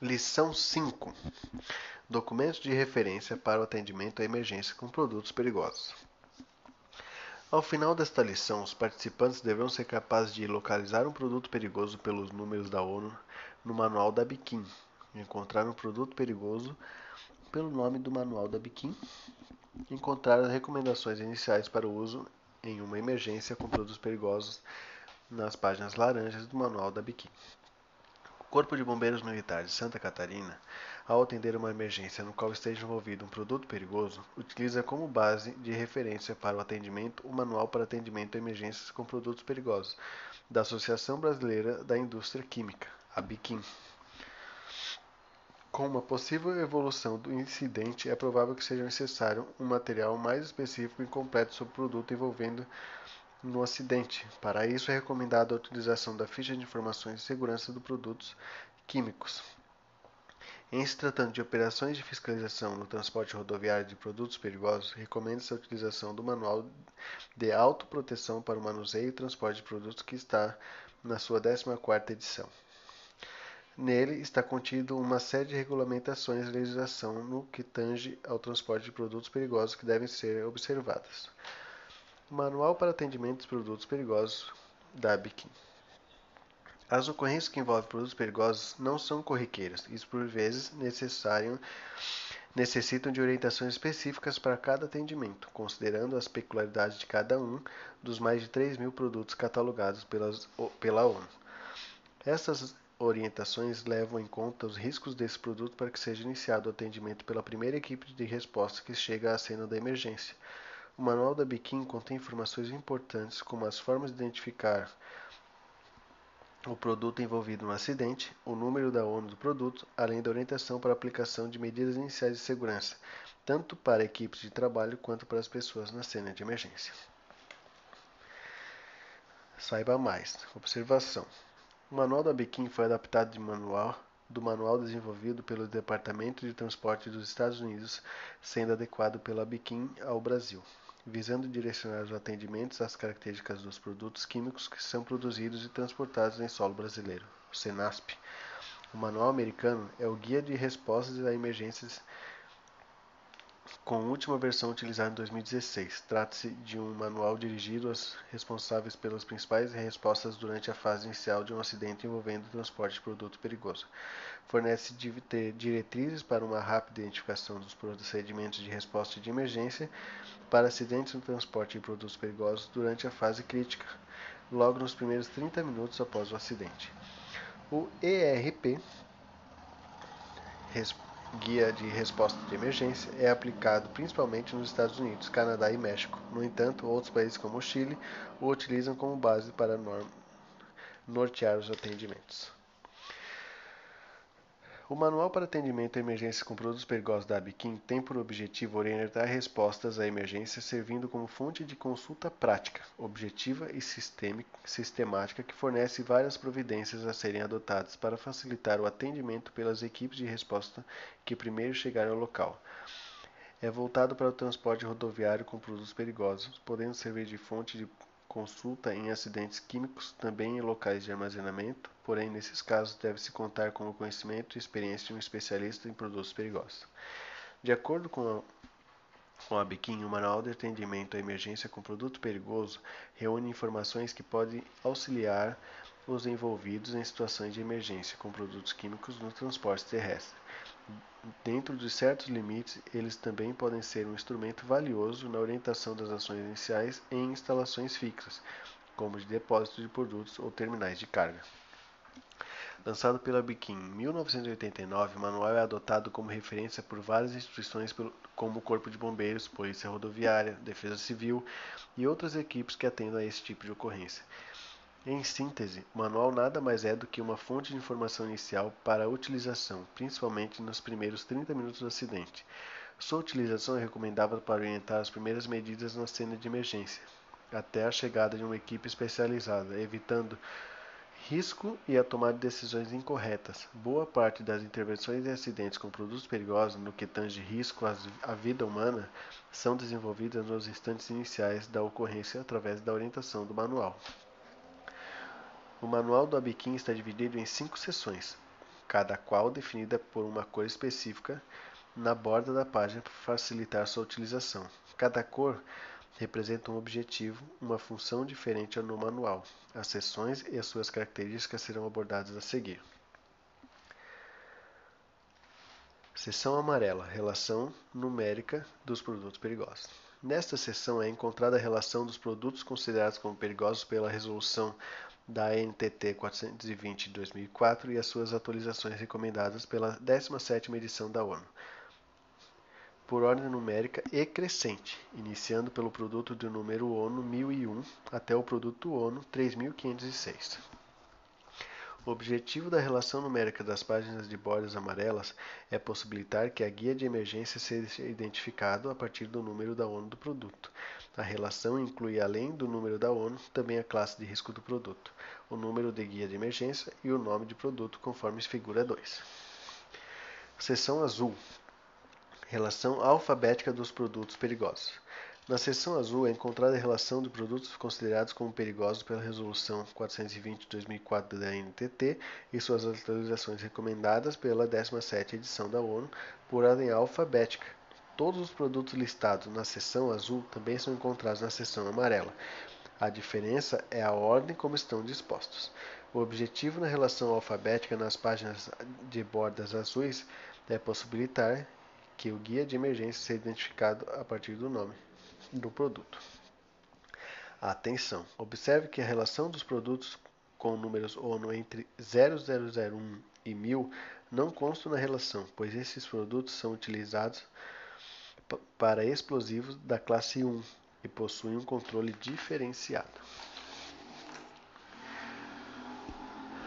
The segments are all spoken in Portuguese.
Lição 5: Documentos de referência para o atendimento à emergência com produtos perigosos. Ao final desta lição, os participantes deverão ser capazes de localizar um produto perigoso pelos números da ONU no manual da Biquim, encontrar um produto perigoso pelo nome do manual da Biquim, encontrar as recomendações iniciais para o uso em uma emergência com produtos perigosos nas páginas laranjas do manual da Biquim. Corpo de Bombeiros Militar de Santa Catarina, ao atender uma emergência no qual esteja envolvido um produto perigoso, utiliza como base de referência para o atendimento o Manual para Atendimento a Emergências com Produtos Perigosos, da Associação Brasileira da Indústria Química, a BIQUIM. Com uma possível evolução do incidente, é provável que seja necessário um material mais específico e completo sobre o produto envolvendo no acidente. Para isso, é recomendada a utilização da ficha de informações de segurança dos produtos químicos. Em se tratando de operações de fiscalização no transporte rodoviário de produtos perigosos, recomenda-se a utilização do Manual de Autoproteção para o Manuseio e Transporte de Produtos que está na sua 14ª edição. Nele está contido uma série de regulamentações e legislação no que tange ao transporte de produtos perigosos que devem ser observadas. Manual para atendimento dos produtos perigosos da Biquim. As ocorrências que envolvem produtos perigosos não são corriqueiras e, por vezes, necessitam de orientações específicas para cada atendimento, considerando as peculiaridades de cada um dos mais de 3 mil produtos catalogados pelas, pela ONU. Essas orientações levam em conta os riscos desse produto para que seja iniciado o atendimento pela primeira equipe de resposta que chega à cena da emergência o Manual da Biquim contém informações importantes como as formas de identificar o produto envolvido no acidente, o número da ONU do produto, além da orientação para a aplicação de medidas iniciais de segurança, tanto para equipes de trabalho quanto para as pessoas na cena de emergência. Saiba mais. Observação. O Manual da Biquim foi adaptado de manual do manual desenvolvido pelo Departamento de Transporte dos Estados Unidos, sendo adequado pela Biquim ao Brasil visando direcionar os atendimentos às características dos produtos químicos que são produzidos e transportados em solo brasileiro, o SENASP. O manual americano é o guia de respostas a emergências com última versão utilizada em 2016. Trata-se de um manual dirigido aos responsáveis pelas principais respostas durante a fase inicial de um acidente envolvendo o transporte de produto perigoso. Fornece diretrizes para uma rápida identificação dos procedimentos de resposta de emergência para acidentes no transporte de produtos perigosos durante a fase crítica, logo nos primeiros 30 minutos após o acidente. O ERP Guia de Resposta de Emergência é aplicado principalmente nos Estados Unidos, Canadá e México. No entanto, outros países como o Chile o utilizam como base para nortear os atendimentos. O Manual para Atendimento a Emergências com Produtos Perigosos da Abiquim tem por objetivo orientar respostas à emergência servindo como fonte de consulta prática, objetiva e sistemática que fornece várias providências a serem adotadas para facilitar o atendimento pelas equipes de resposta que primeiro chegarem ao local. É voltado para o transporte rodoviário com produtos perigosos, podendo servir de fonte de consulta em acidentes químicos, também em locais de armazenamento, porém, nesses casos, deve-se contar com o conhecimento e experiência de um especialista em produtos perigosos. De acordo com a, com a Biquim, o Manual de Atendimento à Emergência com Produto Perigoso reúne informações que podem auxiliar os envolvidos em situações de emergência com produtos químicos no transporte terrestre. Dentro de certos limites, eles também podem ser um instrumento valioso na orientação das ações iniciais em instalações fixas, como de depósito de produtos ou terminais de carga. Lançado pela Biquim em 1989, o manual é adotado como referência por várias instituições como o Corpo de Bombeiros, Polícia Rodoviária, Defesa Civil e outras equipes que atendam a esse tipo de ocorrência. Em síntese, o manual nada mais é do que uma fonte de informação inicial para a utilização, principalmente nos primeiros 30 minutos do acidente. Sua utilização é recomendável para orientar as primeiras medidas na cena de emergência, até a chegada de uma equipe especializada, evitando risco e a tomada de decisões incorretas. Boa parte das intervenções em acidentes com produtos perigosos, no que tange risco à vida humana, são desenvolvidas nos instantes iniciais da ocorrência através da orientação do manual. O manual do Abiquim está dividido em cinco seções. cada qual definida por uma cor específica na borda da página para facilitar sua utilização. Cada cor representa um objetivo, uma função diferente no manual. As seções e as suas características serão abordadas a seguir. Seção amarela: Relação numérica dos produtos perigosos. Nesta seção é encontrada a relação dos produtos considerados como perigosos pela resolução da NTT 420 de 2004 e as suas atualizações recomendadas pela 17ª edição da ONU por ordem numérica e crescente, iniciando pelo produto do número ONU 1001 até o produto ONU 3506. O objetivo da relação numérica das páginas de bordas amarelas é possibilitar que a guia de emergência seja identificado a partir do número da ONU do produto. A relação inclui, além do número da ONU, também a classe de risco do produto, o número de guia de emergência e o nome de produto, conforme figura 2. Seção azul Relação alfabética dos produtos perigosos. Na seção azul é encontrada a relação de produtos considerados como perigosos pela Resolução 420/2004 da NTT e suas atualizações recomendadas pela 17ª edição da ONU por ordem alfabética. Todos os produtos listados na seção azul também são encontrados na seção amarela. A diferença é a ordem como estão dispostos. O objetivo na relação alfabética nas páginas de bordas azuis é possibilitar que o guia de emergência seja identificado a partir do nome do produto. Atenção! Observe que a relação dos produtos com números ONU entre 0001 e 1000 não constam na relação, pois esses produtos são utilizados para explosivos da classe 1 e possuem um controle diferenciado.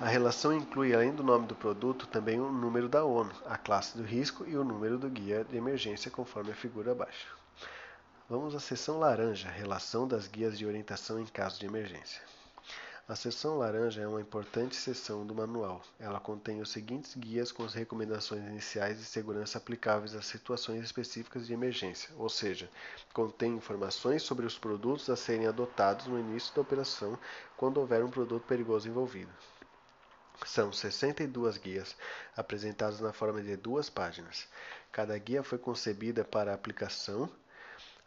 A relação inclui, além do nome do produto, também o número da ONU, a classe do risco e o número do guia de emergência, conforme a figura abaixo. Vamos à seção laranja, relação das guias de orientação em caso de emergência. A seção laranja é uma importante seção do manual. Ela contém os seguintes guias com as recomendações iniciais de segurança aplicáveis a situações específicas de emergência, ou seja, contém informações sobre os produtos a serem adotados no início da operação quando houver um produto perigoso envolvido. São 62 guias, apresentadas na forma de duas páginas. Cada guia foi concebida para aplicação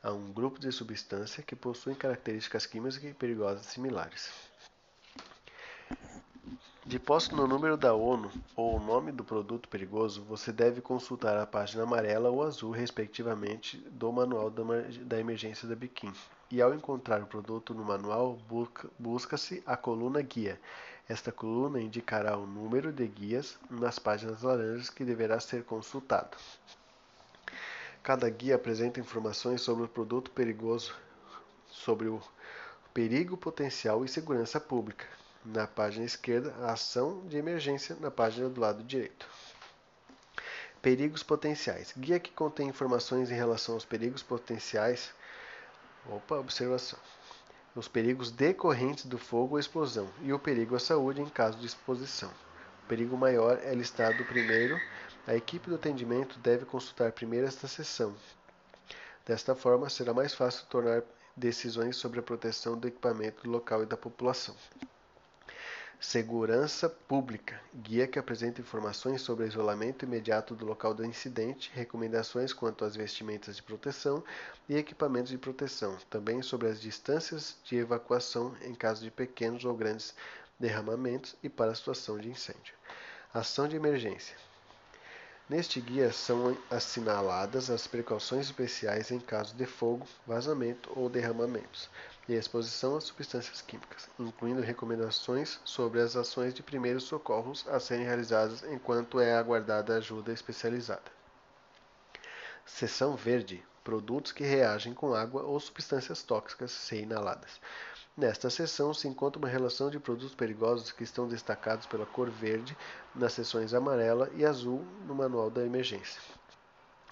a um grupo de substância que possuem características químicas e perigosas similares. De posse no número da ONU ou o nome do produto perigoso, você deve consultar a página amarela ou azul, respectivamente, do Manual da Emergência da Biquim. E ao encontrar o produto no manual, busca-se a coluna Guia. Esta coluna indicará o número de guias nas páginas laranjas que deverá ser consultado. Cada guia apresenta informações sobre o produto perigoso, sobre o perigo potencial e segurança pública. Na página esquerda, a ação de emergência na página do lado direito. Perigos potenciais. Guia que contém informações em relação aos perigos potenciais. Opa, observação os perigos decorrentes do fogo ou explosão e o perigo à saúde em caso de exposição. O perigo maior é listado primeiro. A equipe do atendimento deve consultar primeiro esta seção. Desta forma, será mais fácil tornar decisões sobre a proteção do equipamento do local e da população. Segurança Pública guia que apresenta informações sobre o isolamento imediato do local do incidente, recomendações quanto às vestimentas de proteção e equipamentos de proteção, também sobre as distâncias de evacuação em caso de pequenos ou grandes derramamentos e para a situação de incêndio. Ação de emergência. Neste guia são assinaladas as precauções especiais em caso de fogo, vazamento ou derramamentos e exposição a substâncias químicas, incluindo recomendações sobre as ações de primeiros socorros a serem realizadas enquanto é aguardada ajuda especializada. Seção verde: produtos que reagem com água ou substâncias tóxicas se inaladas. Nesta seção se encontra uma relação de produtos perigosos que estão destacados pela cor verde nas seções amarela e azul no manual da emergência.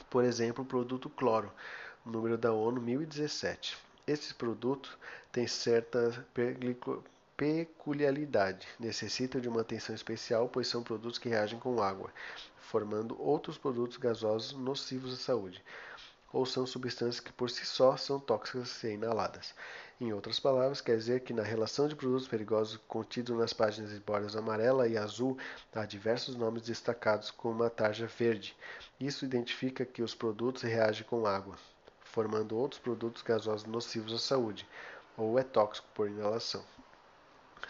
Por exemplo, o produto cloro, número da ONU 1017 esse produto tem certa peculiaridade, necessitam de uma atenção especial, pois são produtos que reagem com água, formando outros produtos gasosos nocivos à saúde, ou são substâncias que por si só são tóxicas se inaladas. Em outras palavras, quer dizer que na relação de produtos perigosos contido nas páginas de bordas amarela e azul há diversos nomes destacados com uma tarja verde. Isso identifica que os produtos reagem com água, formando outros produtos gasosos nocivos à saúde, ou é tóxico por inalação.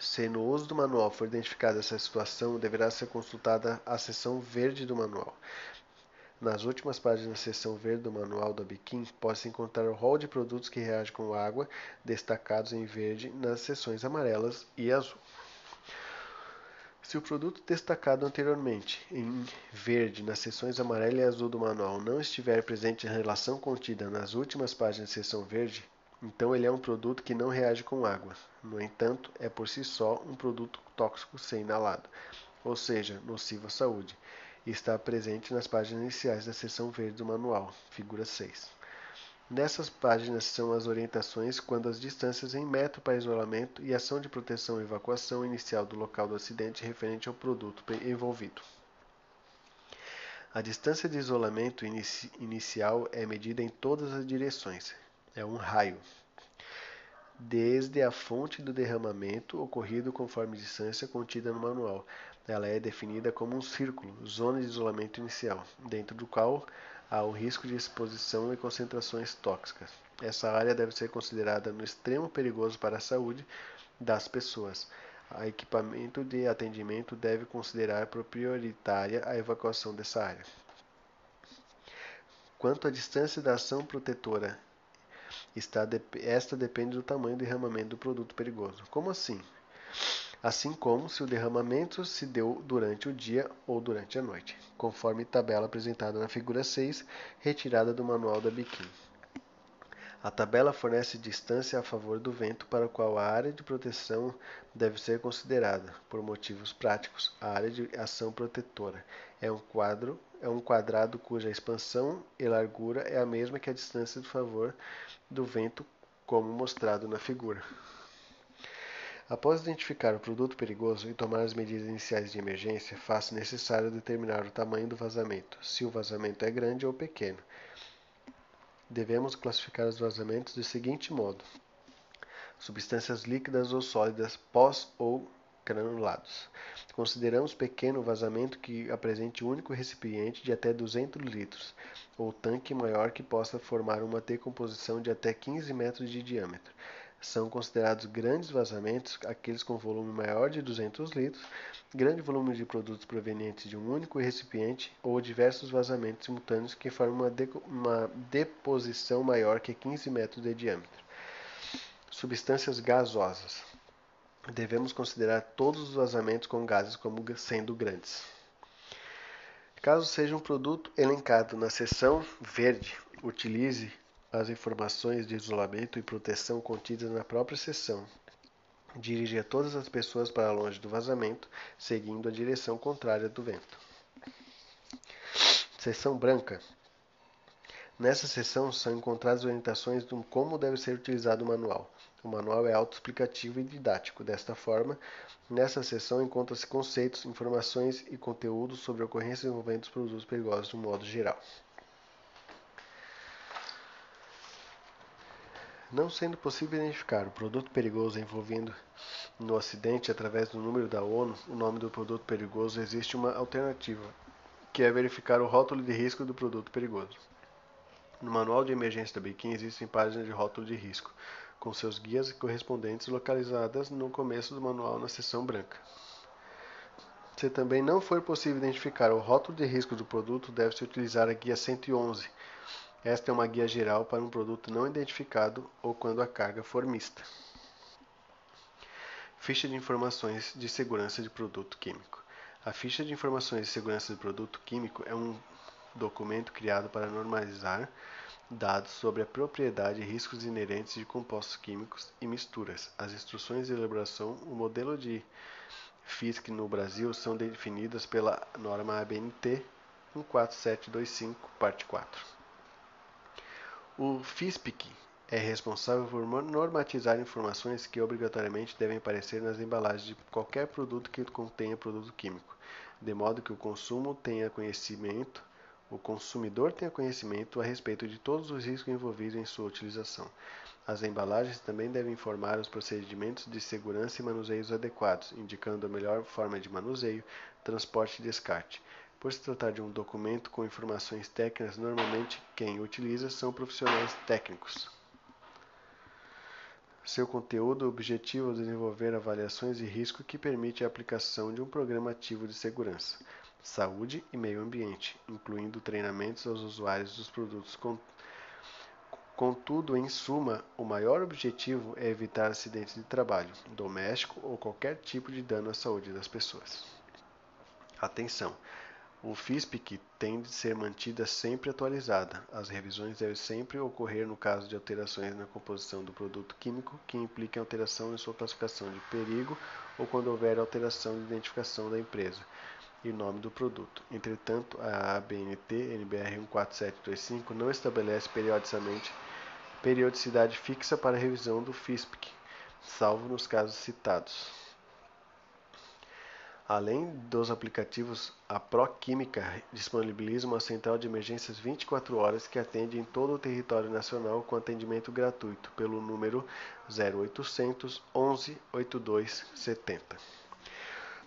Se no uso do manual for identificada essa situação, deverá ser consultada a seção verde do manual. Nas últimas páginas da seção verde do manual da Biquim, pode-se encontrar o rol de produtos que reagem com água, destacados em verde nas seções amarelas e azul. Se o produto destacado anteriormente em verde nas seções amarela e azul do manual não estiver presente na relação contida nas últimas páginas da seção verde, então ele é um produto que não reage com água. No entanto, é por si só um produto tóxico ser inalado, ou seja, nocivo à saúde e está presente nas páginas iniciais da seção verde do manual, figura 6. Nessas páginas são as orientações quando as distâncias em metro para isolamento e ação de proteção e evacuação inicial do local do acidente referente ao produto envolvido. A distância de isolamento inici inicial é medida em todas as direções. É um raio. Desde a fonte do derramamento ocorrido conforme distância contida no manual, ela é definida como um círculo, zona de isolamento inicial, dentro do qual há o risco de exposição e concentrações tóxicas. Essa área deve ser considerada no extremo perigoso para a saúde das pessoas. O equipamento de atendimento deve considerar prioritária a evacuação dessa área. Quanto à distância da ação protetora, esta depende do tamanho do derramamento do produto perigoso. Como assim? Assim como se o derramamento se deu durante o dia ou durante a noite, conforme tabela apresentada na figura 6, retirada do manual da Biquim. A tabela fornece distância a favor do vento para a qual a área de proteção deve ser considerada, por motivos práticos. A área de ação protetora é um quadro é um quadrado cuja expansão e largura é a mesma que a distância do favor do vento, como mostrado na figura. Após identificar o produto perigoso e tomar as medidas iniciais de emergência, faça necessário determinar o tamanho do vazamento, se o vazamento é grande ou pequeno. Devemos classificar os vazamentos do seguinte modo: substâncias líquidas ou sólidas pós ou granulados. Consideramos pequeno vazamento que apresente um único recipiente de até 200 litros, ou tanque maior que possa formar uma decomposição de até 15 metros de diâmetro. São considerados grandes vazamentos aqueles com volume maior de 200 litros, grande volume de produtos provenientes de um único recipiente ou diversos vazamentos simultâneos que formam uma, de uma deposição maior que 15 metros de diâmetro. Substâncias gasosas. Devemos considerar todos os vazamentos com gases como sendo grandes. Caso seja um produto elencado na seção verde, utilize as informações de isolamento e proteção contidas na própria seção. Dirija todas as pessoas para longe do vazamento, seguindo a direção contrária do vento. Seção branca. Nessa seção são encontradas orientações de como deve ser utilizado o manual. O manual é autoexplicativo e didático. Desta forma, nessa seção encontram-se conceitos, informações e conteúdos sobre ocorrências envolvendo os produtos perigosos de um modo geral. Não sendo possível identificar o produto perigoso envolvido no acidente através do número da ONU, o nome do produto perigoso, existe uma alternativa, que é verificar o rótulo de risco do produto perigoso. No manual de emergência da Biquim existem páginas de rótulo de risco, com seus guias correspondentes localizadas no começo do manual na seção branca. Se também não for possível identificar o rótulo de risco do produto, deve-se utilizar a guia 111, esta é uma guia geral para um produto não identificado ou quando a carga for mista. Ficha de informações de segurança de produto químico. A ficha de informações de segurança de produto químico é um documento criado para normalizar dados sobre a propriedade e riscos inerentes de compostos químicos e misturas. As instruções de elaboração, o modelo de FISC no Brasil são definidas pela norma ABNT 14725, parte 4. O FISPIC é responsável por normatizar informações que obrigatoriamente devem aparecer nas embalagens de qualquer produto que contenha produto químico, de modo que o consumo tenha conhecimento o consumidor tenha conhecimento a respeito de todos os riscos envolvidos em sua utilização. As embalagens também devem informar os procedimentos de segurança e manuseios adequados, indicando a melhor forma de manuseio, transporte e descarte. Por se tratar de um documento com informações técnicas, normalmente quem utiliza são profissionais técnicos. Seu conteúdo objetivo é desenvolver avaliações de risco que permite a aplicação de um programa ativo de segurança, saúde e meio ambiente, incluindo treinamentos aos usuários dos produtos Contudo, em suma, o maior objetivo é evitar acidentes de trabalho, doméstico ou qualquer tipo de dano à saúde das pessoas. Atenção! O FISPIC tem de ser mantida sempre atualizada. As revisões devem sempre ocorrer no caso de alterações na composição do produto químico que impliquem alteração em sua classificação de perigo ou quando houver alteração de identificação da empresa e nome do produto. Entretanto, a ABNT NBR 14725 não estabelece periodicamente periodicidade fixa para revisão do FISPIC, salvo nos casos citados. Além dos aplicativos, a Proquímica disponibiliza uma central de emergências 24 horas que atende em todo o território nacional com atendimento gratuito pelo número 0800 11 82 70.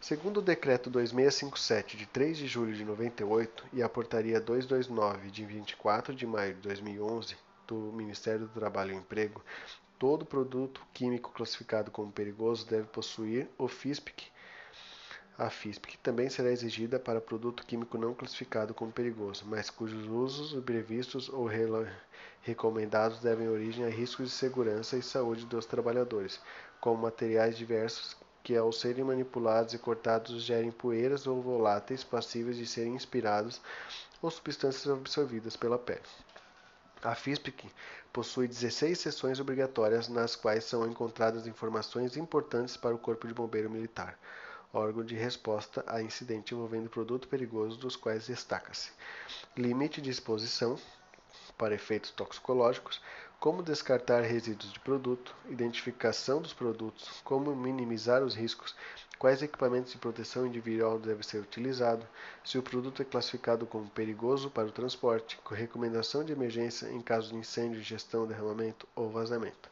Segundo o Decreto 2657, de 3 de julho de 98, e a Portaria 229, de 24 de maio de 2011, do Ministério do Trabalho e Emprego, todo produto químico classificado como perigoso deve possuir o FISPIC. A FISPIC também será exigida para produto químico não classificado como perigoso, mas cujos usos previstos ou recomendados devem origem a riscos de segurança e saúde dos trabalhadores, como materiais diversos que, ao serem manipulados e cortados, gerem poeiras ou voláteis passíveis de serem inspirados ou substâncias absorvidas pela pele. A FISPIC possui 16 sessões obrigatórias nas quais são encontradas informações importantes para o Corpo de Bombeiro Militar, órgão de resposta a incidente envolvendo produto perigoso, dos quais destaca-se limite de exposição para efeitos toxicológicos, como descartar resíduos de produto, identificação dos produtos, como minimizar os riscos, quais equipamentos de proteção individual devem ser utilizados, se o produto é classificado como perigoso para o transporte, com recomendação de emergência em caso de incêndio, gestão, derramamento ou vazamento.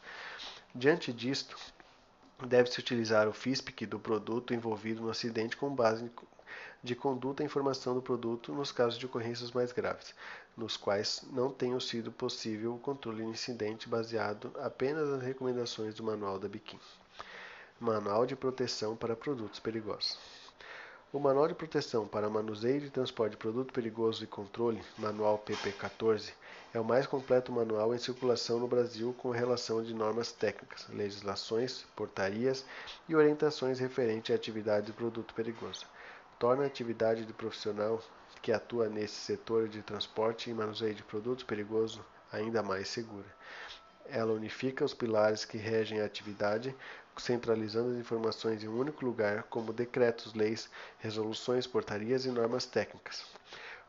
Diante disto, deve-se utilizar o FISPIC do produto envolvido no acidente com base de conduta e informação do produto nos casos de ocorrências mais graves, nos quais não tenha sido possível o controle do incidente baseado apenas nas recomendações do Manual da Biquim. Manual de Proteção para Produtos Perigosos. O Manual de Proteção para Manuseio e Transporte de Produto Perigoso e Controle, Manual PP14, é o mais completo manual em circulação no Brasil com relação de normas técnicas, legislações, portarias e orientações referentes à atividade de produto perigoso torna a atividade de profissional que atua nesse setor de transporte e manuseio de produtos perigosos ainda mais segura. Ela unifica os pilares que regem a atividade, centralizando as informações em um único lugar, como decretos, leis, resoluções, portarias e normas técnicas.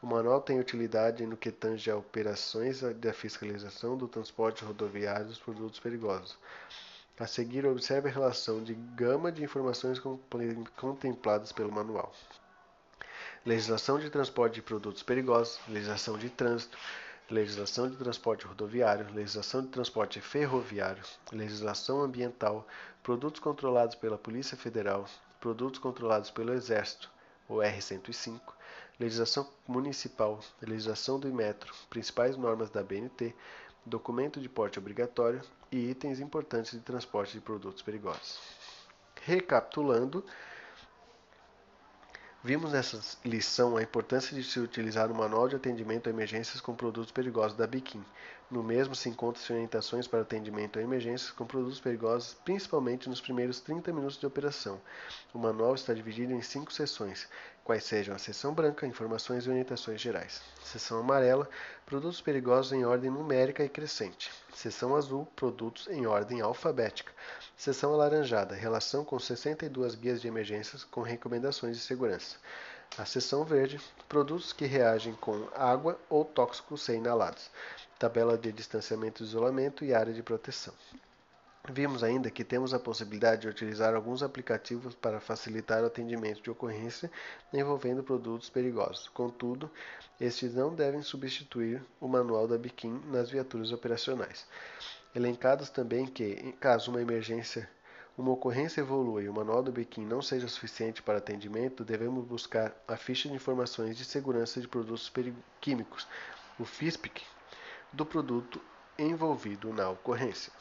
O manual tem utilidade no que tange a operações da fiscalização do transporte rodoviário dos produtos perigosos. A seguir, observe a relação de gama de informações contempladas pelo manual. Legislação de transporte de produtos perigosos, legislação de trânsito, legislação de transporte rodoviário, legislação de transporte ferroviário, legislação ambiental, produtos controlados pela Polícia Federal, produtos controlados pelo Exército, o R105, legislação municipal, legislação do Imetro, principais normas da BNT, documento de porte obrigatório e itens importantes de transporte de produtos perigosos. Recapitulando, Vimos nessa lição a importância de se utilizar o Manual de Atendimento a Emergências com Produtos Perigosos da Biquim. No mesmo se encontram orientações para atendimento a emergências com produtos perigosos, principalmente nos primeiros 30 minutos de operação. O manual está dividido em cinco seções, quais sejam a seção branca, informações e orientações gerais. Seção amarela, produtos perigosos em ordem numérica e crescente. Seção azul, produtos em ordem alfabética. Seção alaranjada, relação com 62 guias de emergências com recomendações de segurança. A seção verde, produtos que reagem com água ou tóxicos ser inalados tabela de distanciamento isolamento e área de proteção. Vimos ainda que temos a possibilidade de utilizar alguns aplicativos para facilitar o atendimento de ocorrência envolvendo produtos perigosos. Contudo, estes não devem substituir o manual da Biquim nas viaturas operacionais. Elencados também que, em caso uma emergência, uma ocorrência evolua e o manual do Biquim não seja suficiente para atendimento, devemos buscar a ficha de informações de segurança de produtos químicos, o FISPIC, do produto envolvido na ocorrência.